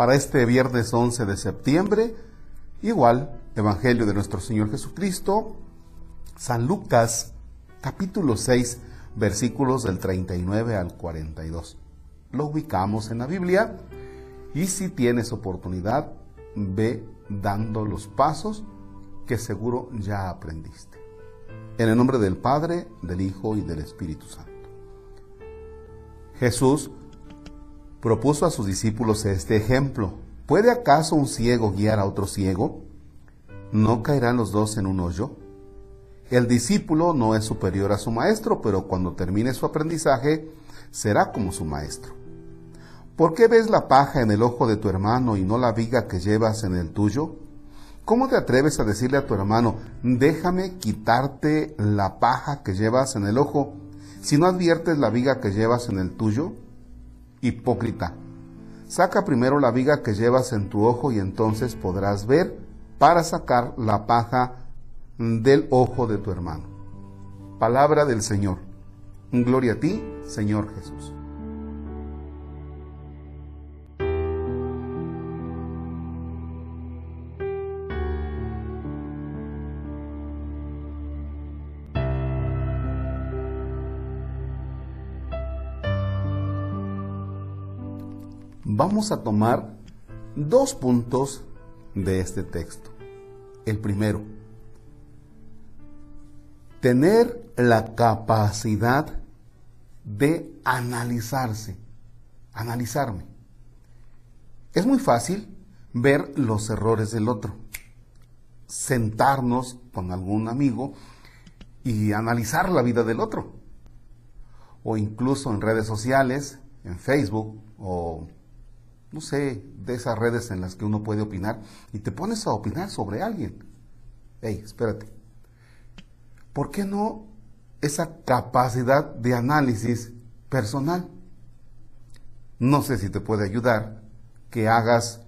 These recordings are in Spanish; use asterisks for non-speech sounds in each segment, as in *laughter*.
para este viernes 11 de septiembre. Igual, Evangelio de nuestro Señor Jesucristo, San Lucas, capítulo 6, versículos del 39 al 42. Lo ubicamos en la Biblia y si tienes oportunidad, ve dando los pasos que seguro ya aprendiste. En el nombre del Padre, del Hijo y del Espíritu Santo. Jesús propuso a sus discípulos este ejemplo. ¿Puede acaso un ciego guiar a otro ciego? ¿No caerán los dos en un hoyo? El discípulo no es superior a su maestro, pero cuando termine su aprendizaje será como su maestro. ¿Por qué ves la paja en el ojo de tu hermano y no la viga que llevas en el tuyo? ¿Cómo te atreves a decirle a tu hermano, déjame quitarte la paja que llevas en el ojo, si no adviertes la viga que llevas en el tuyo? Hipócrita, saca primero la viga que llevas en tu ojo y entonces podrás ver para sacar la paja del ojo de tu hermano. Palabra del Señor. Gloria a ti, Señor Jesús. Vamos a tomar dos puntos de este texto. El primero, tener la capacidad de analizarse, analizarme. Es muy fácil ver los errores del otro, sentarnos con algún amigo y analizar la vida del otro, o incluso en redes sociales, en Facebook o no sé, de esas redes en las que uno puede opinar y te pones a opinar sobre alguien. Hey, espérate. ¿Por qué no esa capacidad de análisis personal? No sé si te puede ayudar que hagas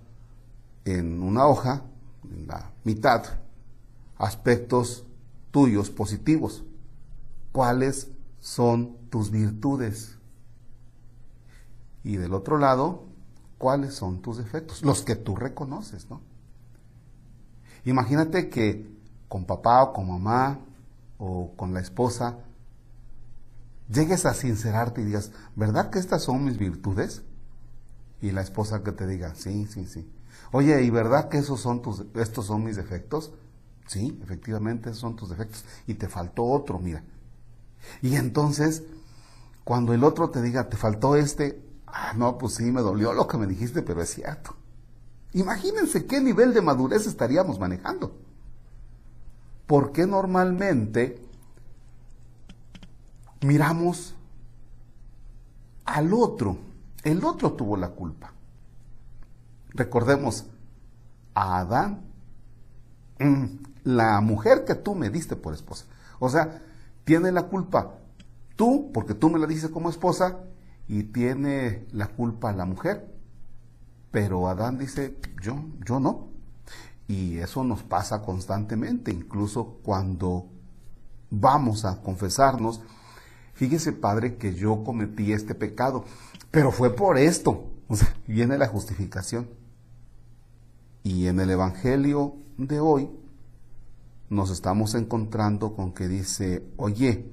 en una hoja, en la mitad, aspectos tuyos positivos. ¿Cuáles son tus virtudes? Y del otro lado, cuáles son tus defectos, los que tú reconoces, ¿no? Imagínate que con papá o con mamá o con la esposa llegues a sincerarte y digas, ¿verdad que estas son mis virtudes? Y la esposa que te diga, sí, sí, sí. Oye, ¿y verdad que esos son tus, estos son mis defectos? Sí, efectivamente, esos son tus defectos. Y te faltó otro, mira. Y entonces, cuando el otro te diga, te faltó este, Ah, no, pues sí, me dolió lo que me dijiste, pero es cierto. Imagínense qué nivel de madurez estaríamos manejando. Porque normalmente miramos al otro. El otro tuvo la culpa. Recordemos a Adán, mm, la mujer que tú me diste por esposa. O sea, tiene la culpa tú, porque tú me la dices como esposa, y tiene la culpa la mujer. Pero Adán dice, yo, yo no. Y eso nos pasa constantemente, incluso cuando vamos a confesarnos. Fíjese, Padre, que yo cometí este pecado, pero fue por esto. viene la justificación. Y en el Evangelio de hoy nos estamos encontrando con que dice, oye,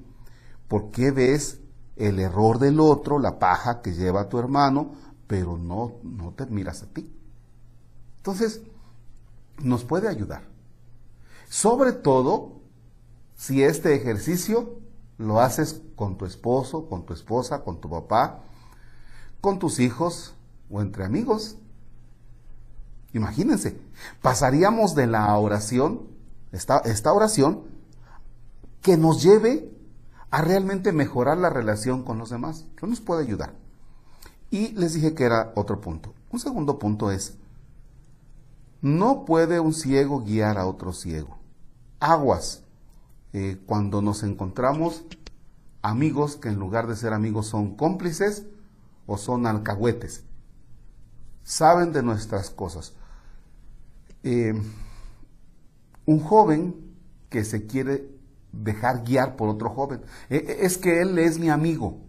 ¿por qué ves el error del otro, la paja que lleva tu hermano, pero no, no te miras a ti. Entonces, nos puede ayudar. Sobre todo si este ejercicio lo haces con tu esposo, con tu esposa, con tu papá, con tus hijos o entre amigos. Imagínense, pasaríamos de la oración, esta, esta oración, que nos lleve a realmente mejorar la relación con los demás. ¿Qué nos puede ayudar? Y les dije que era otro punto. Un segundo punto es, no puede un ciego guiar a otro ciego. Aguas. Eh, cuando nos encontramos amigos que en lugar de ser amigos son cómplices o son alcahuetes. Saben de nuestras cosas. Eh, un joven que se quiere dejar guiar por otro joven. E, e, es que él es mi amigo.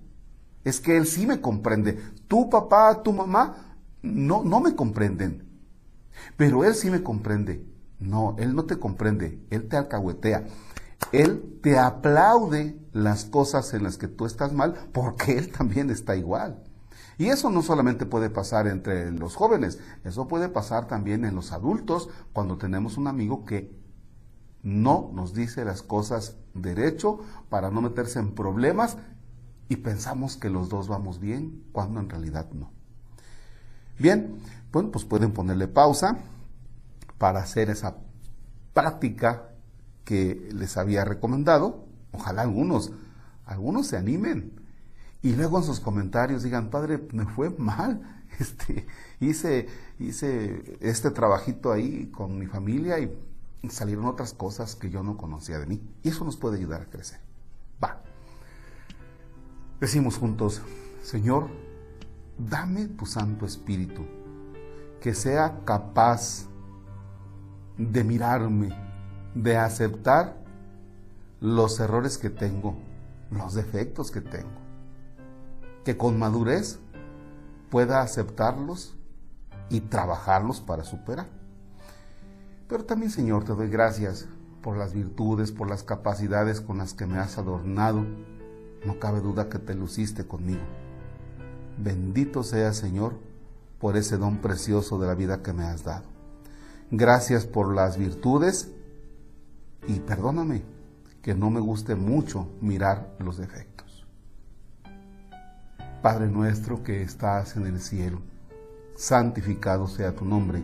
Es que él sí me comprende. Tu papá, tu mamá no, no me comprenden. Pero Él sí me comprende. No, Él no te comprende, Él te alcahuetea. Él te aplaude las cosas en las que tú estás mal porque Él también está igual. Y eso no solamente puede pasar entre los jóvenes, eso puede pasar también en los adultos cuando tenemos un amigo que no nos dice las cosas derecho para no meterse en problemas y pensamos que los dos vamos bien cuando en realidad no. Bien, bueno, pues pueden ponerle pausa para hacer esa práctica que les había recomendado. Ojalá algunos, algunos se animen. Y luego en sus comentarios digan, padre, me fue mal. *laughs* Este, hice, hice este trabajito ahí con mi familia y salieron otras cosas que yo no conocía de mí. Y eso nos puede ayudar a crecer. Va. Decimos juntos, Señor, dame tu Santo Espíritu, que sea capaz de mirarme, de aceptar los errores que tengo, los defectos que tengo, que con madurez pueda aceptarlos y trabajarlos para superar. Pero también, Señor, te doy gracias por las virtudes, por las capacidades con las que me has adornado. No cabe duda que te luciste conmigo. Bendito sea, Señor, por ese don precioso de la vida que me has dado. Gracias por las virtudes y perdóname que no me guste mucho mirar los defectos. Padre nuestro que estás en el cielo, santificado sea tu nombre.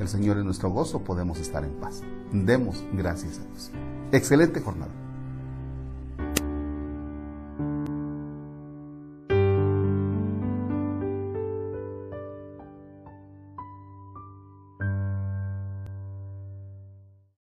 El Señor es nuestro gozo, podemos estar en paz. Demos gracias a Dios. Excelente jornada.